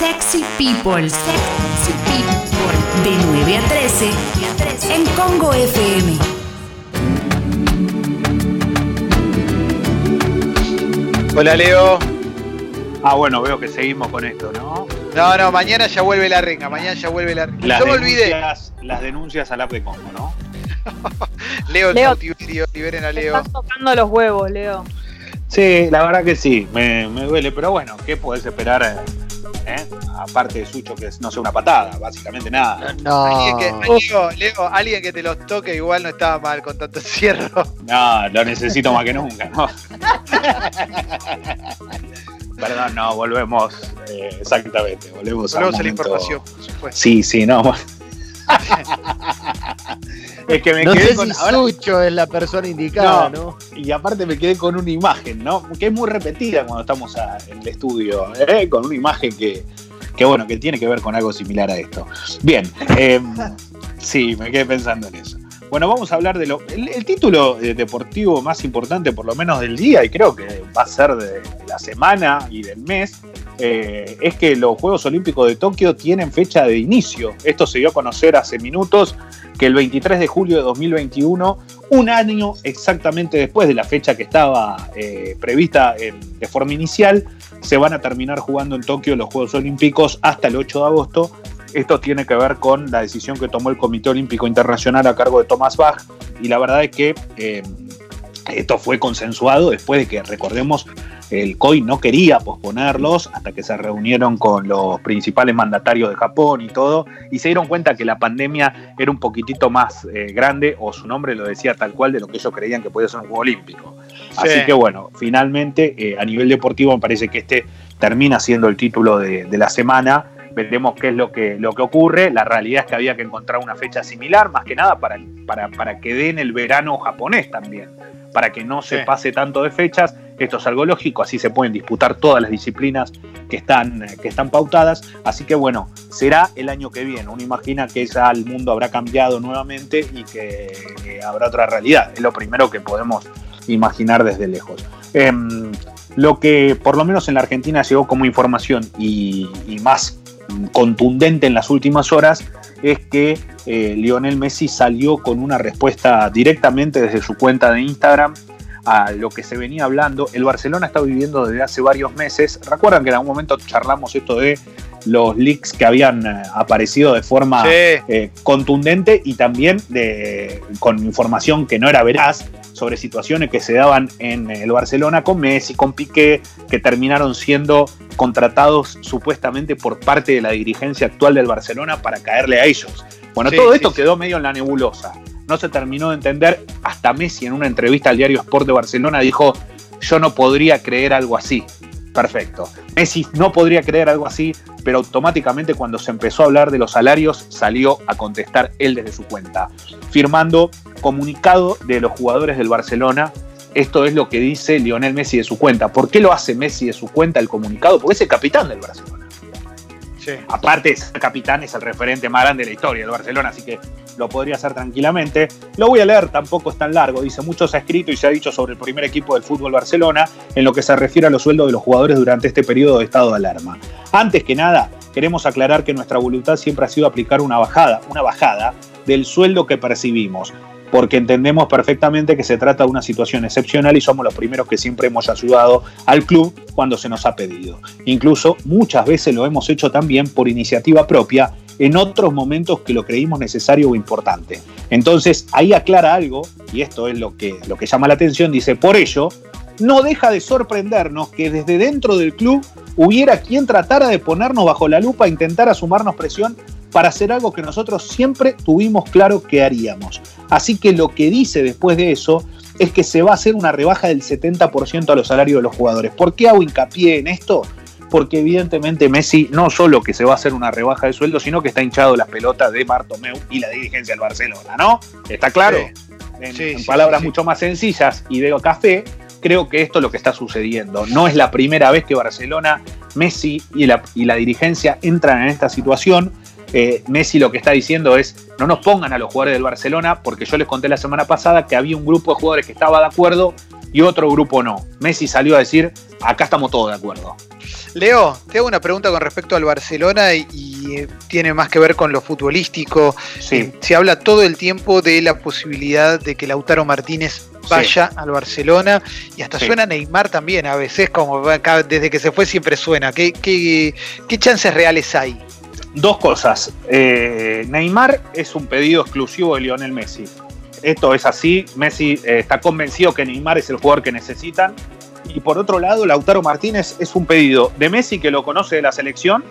Sexy People, Sexy People, de 9 a 13 en Congo FM. Hola Leo. Ah, bueno, veo que seguimos con esto, ¿no? No, no, mañana ya vuelve la renga, mañana ya vuelve la renga. Las Yo me olvidé. Las denuncias al app de Congo, ¿no? Leo, el Leo. cautiverio, liberen a Leo. Estás tocando los huevos, Leo. Sí, la verdad que sí, me, me duele, pero bueno, ¿qué podés esperar? Eh? Aparte de Sucho, que es, no sé, una patada, básicamente nada. Alguien que, Leo, Leo, alguien que te los toque igual no estaba mal con tanto encierro. No, lo necesito más que nunca, ¿no? Perdón, no, volvemos, eh, exactamente, volvemos, Volvemos a la información, por supuesto. Sí, sí, no. Es que me No quedé sé con... si ahora- Sucho es la persona indicada, ¿no? Y aparte me quedé con una imagen, ¿no? Que es muy repetida cuando estamos a- en el estudio, ¿eh? con una imagen que, que, bueno, que tiene que ver con algo similar a esto. Bien, eh, sí, me quedé pensando en eso. Bueno, vamos a hablar de lo. El, el título eh, deportivo más importante, por lo menos del día, y creo que va a ser de, la semana y del mes, eh, es que los Juegos Olímpicos de Tokio tienen fecha de inicio. Esto se dio a conocer hace minutos que el 23 de julio de 2021, un año exactamente después de la fecha que estaba eh, prevista de forma inicial, se van a terminar jugando en Tokio los Juegos Olímpicos hasta el 8 de agosto. Esto tiene que ver con la decisión que tomó el Comité Olímpico Internacional a cargo de Thomas Bach y la verdad es que eh, esto fue consensuado después de que, recordemos, el COI no quería posponerlos hasta que se reunieron con los principales mandatarios de Japón y todo, y se dieron cuenta que la pandemia era un poquitito más eh, grande, o su nombre lo decía tal cual, de lo que ellos creían que podía ser un juego olímpico. Así Sí. que bueno, finalmente eh, a nivel deportivo me parece que este termina siendo el título de, de la semana. Veremos qué es lo que, lo que ocurre. La realidad es que había que encontrar una fecha similar, más que nada para, para, para que den el verano japonés también, para que no se Sí. pase tanto de fechas. Esto es algo lógico, así se pueden disputar todas las disciplinas que están, que están pautadas. Así que bueno, será el año que viene. Uno imagina que ya el mundo habrá cambiado nuevamente y que habrá otra realidad. Es lo primero que podemos imaginar desde lejos. Em, lo que por lo menos en la Argentina llegó como información y, y más contundente en las últimas horas es que eh, Lionel Messi salió con una respuesta directamente desde su cuenta de Instagram a lo que se venía hablando. El Barcelona está viviendo desde hace varios meses. Recuerdan que en algún momento charlamos esto de los leaks que habían eh, aparecido de forma Sí. eh, contundente y también de, con información que no era veraz sobre situaciones que se daban en el Barcelona con Messi, con Piqué, que terminaron siendo contratados supuestamente por parte de la dirigencia actual del Barcelona para caerle a ellos. Bueno, Sí, todo esto sí. quedó medio en la nebulosa. No se terminó de entender. Hasta Messi en una entrevista al diario Sport de Barcelona dijo, yo no podría creer algo así. Perfecto. Messi no podría creer algo así, pero automáticamente cuando se empezó a hablar de los salarios salió a contestar él desde su cuenta, firmando comunicado de los jugadores del Barcelona. Esto es lo que dice Lionel Messi de su cuenta. ¿Por qué lo hace Messi de su cuenta el comunicado? Porque es el capitán del Barcelona. Sí. Aparte, ser capitán es el referente más grande de la historia del Barcelona, así que lo podría hacer tranquilamente. Lo voy a leer, tampoco es tan largo. Dice, mucho se ha escrito y se ha dicho sobre el primer equipo del fútbol Barcelona en lo que se refiere a los sueldos de los jugadores durante este periodo de estado de alarma. Antes que nada, queremos aclarar que nuestra voluntad siempre ha sido aplicar una bajada, una bajada del sueldo que percibimos, porque entendemos perfectamente que se trata de una situación excepcional y somos los primeros que siempre hemos ayudado al club cuando se nos ha pedido. Incluso muchas veces lo hemos hecho también por iniciativa propia en otros momentos que lo creímos necesario o importante. Entonces ahí aclara algo, y esto es lo que, lo que llama la atención, dice, por ello, no deja de sorprendernos que desde dentro del club hubiera quien tratara de ponernos bajo la lupa e intentar sumarnos presión para hacer algo que nosotros siempre tuvimos claro que haríamos. Así que lo que dice después de eso es que se va a hacer una rebaja del 70% a los salarios de los jugadores. ¿Por qué hago hincapié en esto? Porque evidentemente Messi no solo que se va a hacer una rebaja de sueldo, sino que está hinchado las pelotas de Bartomeu y la dirigencia del Barcelona, ¿no? ¿Está claro? En, Sí, en sí, palabras mucho más sencillas y de café, creo que esto es lo que está sucediendo. No es la primera vez que Barcelona, Messi y la, y la dirigencia entran en esta situación. Eh, Messi lo que está diciendo es, no nos pongan a los jugadores del Barcelona, porque yo les conté la semana pasada que había un grupo de jugadores que estaba de acuerdo y otro grupo no. Messi salió a decir, acá estamos todos de acuerdo. Leo, te hago una pregunta con respecto al Barcelona y, y tiene más que ver con lo futbolístico. Sí. Eh, se habla todo el tiempo de la posibilidad de que Lautaro Martínez vaya al Barcelona y hasta Sí. suena Neymar también a veces, como acá, desde que se fue siempre suena. ¿Qué, qué, qué chances reales hay? Dos cosas. Eh, Neymar es un pedido exclusivo de Lionel Messi. Esto es así. Messi eh, está convencido que Neymar es el jugador que necesitan. Y por otro lado, Lautaro Martínez es un pedido de Messi que lo conoce de la selección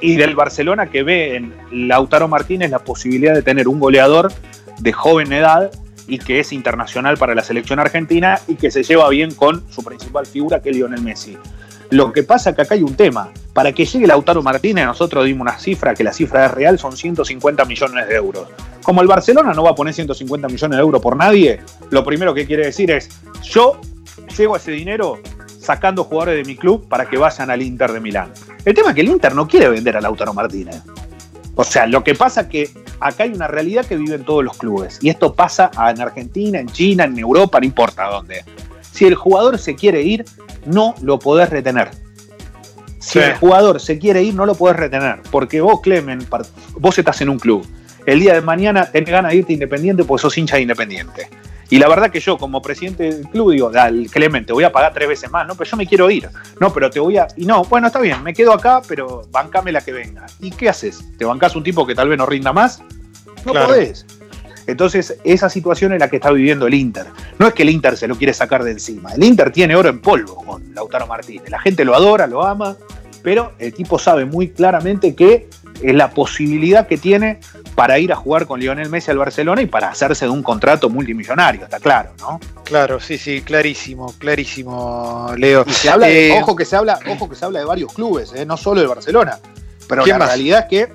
y del Barcelona que ve en Lautaro Martínez la posibilidad de tener un goleador de joven edad y que es internacional para la selección argentina y que se lleva bien con su principal figura que es Lionel Messi. Lo que pasa que acá hay un tema. Para que llegue Lautaro Martínez, nosotros dimos una cifra, que la cifra es real, son 150 millones de euros. Como el Barcelona no va a poner 150 millones de euros por nadie, lo primero que quiere decir es, yo llego a ese dinero sacando jugadores de mi club para que vayan al Inter de Milán. El tema es que el Inter no quiere vender a Lautaro Martínez. O sea, lo que pasa es que acá hay una realidad que viven todos los clubes. Y esto pasa en Argentina, en China, en Europa, no importa dónde. Si el jugador se quiere ir, no lo podés retener. Si Sí. el jugador se quiere ir, no lo podés retener. Porque vos, Clemen, vos estás en un club. El día de mañana tenés ganas de irte independiente porque sos hincha de independiente. Y la verdad que yo, como presidente del club, digo, dale, Clemen, te voy a pagar tres veces más. No, pero yo me quiero ir. No, pero te voy a. Y no, bueno, está bien, me quedo acá, pero bancame la que venga. ¿Y qué haces? ¿Te bancás un tipo que tal vez no rinda más? No Claro. podés. Entonces, esa situación es la que está viviendo el Inter. No es que el Inter se lo quiere sacar de encima. El Inter tiene oro en polvo con Lautaro Martínez. La gente lo adora, lo ama, pero el tipo sabe muy claramente que es la posibilidad que tiene para ir a jugar con Lionel Messi al Barcelona y para hacerse de un contrato multimillonario, está claro, ¿no? Claro, sí, sí, clarísimo, clarísimo, Leo. Y se habla de, Eh, ojo que se habla, ojo que se habla de varios clubes, ¿eh? no solo de Barcelona. Pero ¿Quién la más? realidad es que,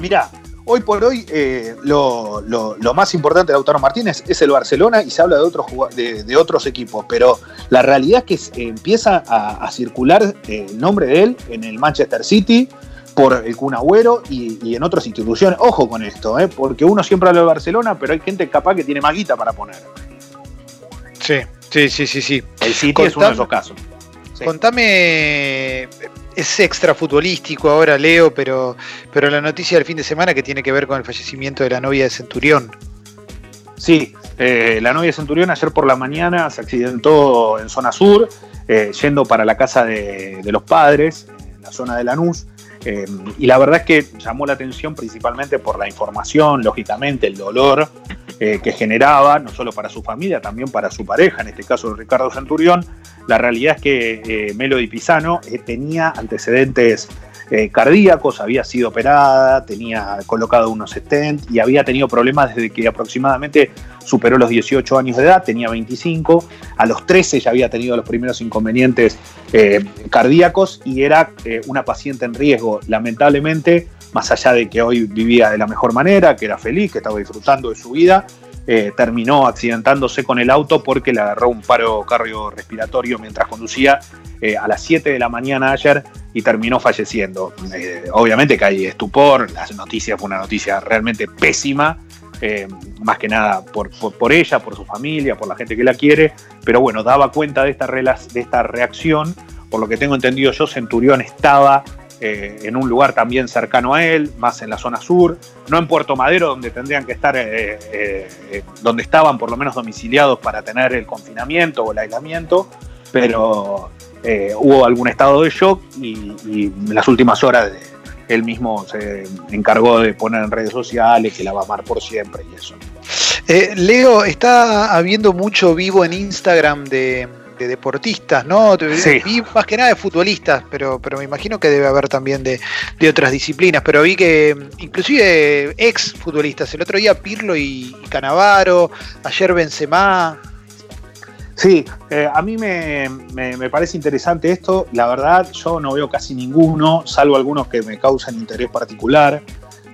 mira, hoy por hoy eh, lo, lo- lo más importante de Lautaro Martínez es el Barcelona y se habla de otros de, de otros equipos. Pero la realidad es que empieza a, a circular eh, el nombre de él en el Manchester City por el Kun Agüero y, y en otras instituciones. Ojo con esto, ¿eh? porque uno siempre habla de Barcelona, pero hay gente capaz que tiene más guita para poner. Sí, sí, sí, sí, sí. El City es uno de esos casos. Sí. Contame, es extra futbolístico ahora, Leo, pero, pero la noticia del fin de semana que tiene que ver con el fallecimiento de la novia de Centurión. Sí, eh, la novia de Centurión ayer por la mañana se accidentó en zona sur, eh, yendo para la casa de, los padres, en la zona de Lanús. eh, y la verdad es que llamó la atención principalmente por la información, lógicamente, el dolor que generaba, no solo para su familia, también para su pareja, en este caso Ricardo Centurión. La realidad es que eh, Melody Pisano eh, tenía antecedentes eh, cardíacos, había sido operada, tenía colocado unos stent y había tenido problemas desde que aproximadamente superó los 18 años de edad, tenía 25, a los 13 ya había tenido los primeros inconvenientes cardíacos y era una paciente en riesgo, lamentablemente, más allá de que hoy vivía de la mejor manera, que era feliz, que estaba disfrutando de su vida, eh, terminó accidentándose con el auto porque le agarró un paro cardiorrespiratorio mientras conducía eh, a las 7 de la mañana ayer y terminó falleciendo. Eh, obviamente que hay estupor, la noticia fue una noticia realmente pésima, más que nada por, por, ella, por su familia, por la gente que la quiere, pero bueno, daba cuenta de esta, de esta reacción, por lo que tengo entendido yo, Centurión estaba eh, en un lugar también cercano a él, más en la zona sur, no en Puerto Madero, donde tendrían que estar, eh, eh, donde estaban por lo menos domiciliados para tener el confinamiento o el aislamiento, pero hubo algún estado de shock y, y en las últimas horas él mismo se encargó de poner en redes sociales que la va a amar por siempre y eso. Leo, está habiendo mucho vivo en Instagram de, de deportistas, ¿no? Sí. Vi más que nada de futbolistas, pero, pero me imagino que debe haber también de, de otras disciplinas. Pero vi que mm, inclusive ex futbolistas, el otro día Pirlo y, y Canavaro, ayer Benzema. Sí, eh, a mí me, me- me parece interesante esto. La verdad, yo no veo casi ninguno, salvo algunos que me causan interés particular,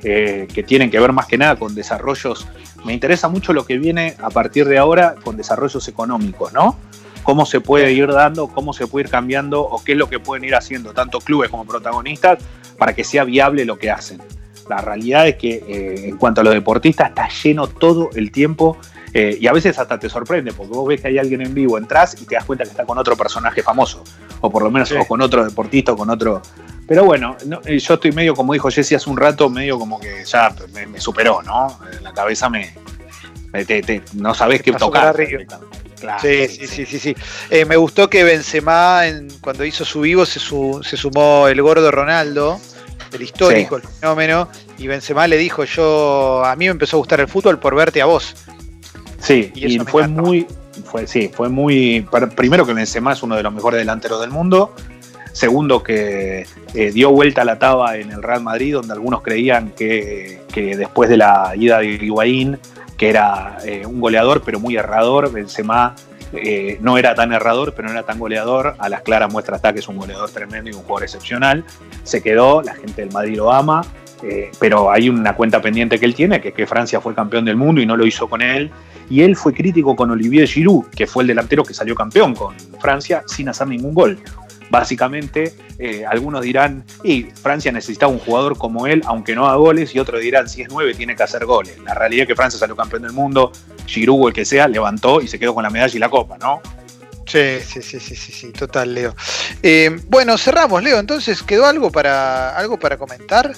eh, que tienen que ver más que nada con desarrollos. Me interesa mucho lo que viene a partir de ahora con desarrollos económicos, ¿no? Cómo se puede ir dando, cómo se puede ir cambiando o qué es lo que pueden ir haciendo tanto clubes como protagonistas para que sea viable lo que hacen. La realidad es que eh, en cuanto a los deportistas está lleno todo el tiempo eh, y a veces hasta te sorprende, porque vos ves que hay alguien en vivo, entras y te das cuenta que está con otro personaje famoso. o por lo menos con otro deportista o con otro. Pero bueno, eh, yo estoy medio, como dijo Jesse hace un rato, medio como que ya me, superó, ¿no? La cabeza me. no sabés qué tocar. Sí, sí, sí, sí, sí. Eh, me gustó que Benzema, cuando hizo su vivo, se, se sumó el gordo Ronaldo el histórico, el fenómeno, y Benzema le dijo, yo, a mí me empezó a gustar el fútbol por verte a vos. Sí, y, fue muy, fue, sí, fue muy, primero que Benzema es uno de los mejores delanteros del mundo, segundo que eh, dio vuelta a la taba en el Real Madrid, donde algunos creían que, después de la ida de Higuaín, que era eh, un goleador pero muy errador, Benzema eh, no era tan errador, pero no era tan goleador. A las claras muestra está que es un goleador tremendo y un jugador excepcional. Se quedó, la gente del Madrid lo ama, eh, pero hay una cuenta pendiente que él tiene, que es que Francia fue campeón del mundo y no lo hizo con él. Y él fue crítico con Olivier Giroud, que fue el delantero que salió campeón con Francia sin hacer ningún gol. Básicamente, eh, algunos dirán, y Francia necesitaba un jugador como él, aunque no haga goles, y otros dirán, si es nueve, tiene que hacer goles. La realidad es que Francia salió campeón del mundo, Giroud o el que sea, levantó y se quedó con la medalla y la copa, ¿no? Sí, sí, sí, sí, sí, sí total, Leo. Eh, bueno, cerramos, Leo. Entonces, ¿quedó algo para, algo para comentar?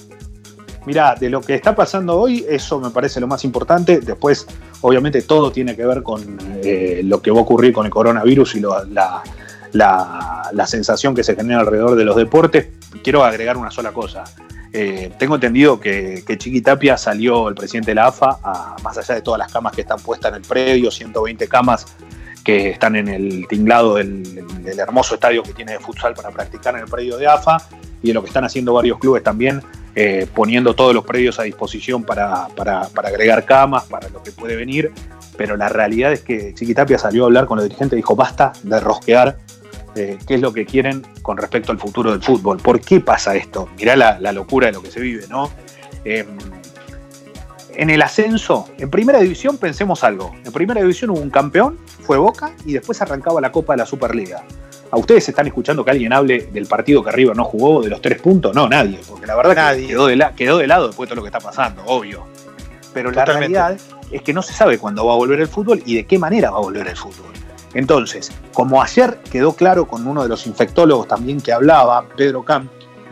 Mirá, de lo que está pasando hoy, eso me parece lo más importante. Después, obviamente, todo tiene que ver con eh, lo que va a ocurrir con el coronavirus y la, la, sensación que se genera alrededor de los deportes. Quiero agregar una sola cosa. Eh, tengo entendido que, que, Chiqui Tapia salió, el presidente de la AFA, más allá de todas las camas que están puestas en el predio, 120 camas que están en el tinglado del, hermoso estadio que tiene de futsal para practicar en el predio de AFA, y de lo que están haciendo varios clubes también, eh, poniendo todos los predios a disposición para, para, para, agregar camas, para lo que puede venir. Pero la realidad es que Chiqui Tapia salió a hablar con los dirigentes y dijo, basta de rosquear qué es lo que quieren con respecto al futuro del fútbol. ¿Por qué pasa esto? Mirá la, locura de lo que se vive, ¿no? Em, en el ascenso, en primera división pensemos algo. En primera división hubo un campeón, fue Boca, y después arrancaba la Copa de la Superliga. ¿A ustedes están escuchando que alguien hable del partido que River no jugó, de los tres puntos? No, nadie, porque la verdad nadie. quedó, de quedó de lado después de todo lo que está pasando, obvio. Pero la realidad es que no se sabe cuándo va a volver el fútbol y de qué manera va a volver el fútbol. Entonces, como ayer quedó claro con uno de los infectólogos también que hablaba, Pedro Camp,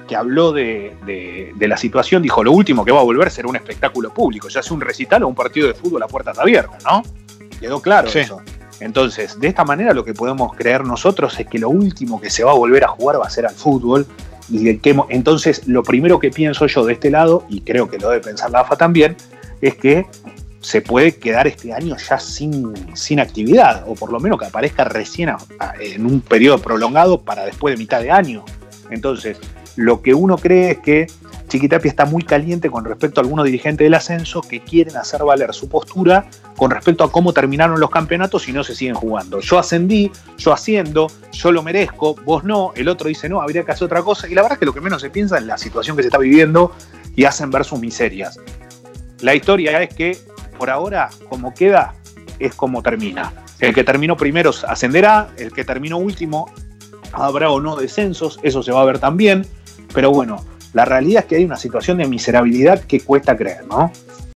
que habló de, la situación, dijo, lo último que va a volver será un espectáculo público, ya sea un recital o un partido de fútbol a puertas abiertas, ¿no? Quedó claro eso. Entonces, de esta manera lo que podemos creer nosotros es que lo último que se va a volver a jugar va a ser al fútbol. Y que, entonces, lo primero que pienso yo de este lado, y creo que lo debe pensar la AFA también, es que se puede quedar este año ya sin, sin actividad, o por lo menos que aparezca recién en un periodo prolongado para después de mitad de año. Entonces, lo que uno cree es que Chiquitapia está muy caliente con respecto a algunos dirigentes del ascenso que quieren hacer valer su postura con respecto a cómo terminaron los campeonatos y no se siguen jugando. Yo ascendí, yo haciendo, yo lo merezco, vos no, el otro dice no, habría que hacer otra cosa. Y la verdad es que lo que menos se piensa es la situación que se está viviendo y hacen ver sus miserias. La historia es que por ahora, como queda, es como termina. El que terminó primero ascenderá, el que terminó último habrá o no descensos, eso se va a ver también, pero bueno, la realidad es que hay una situación de miserabilidad que cuesta creer, ¿no?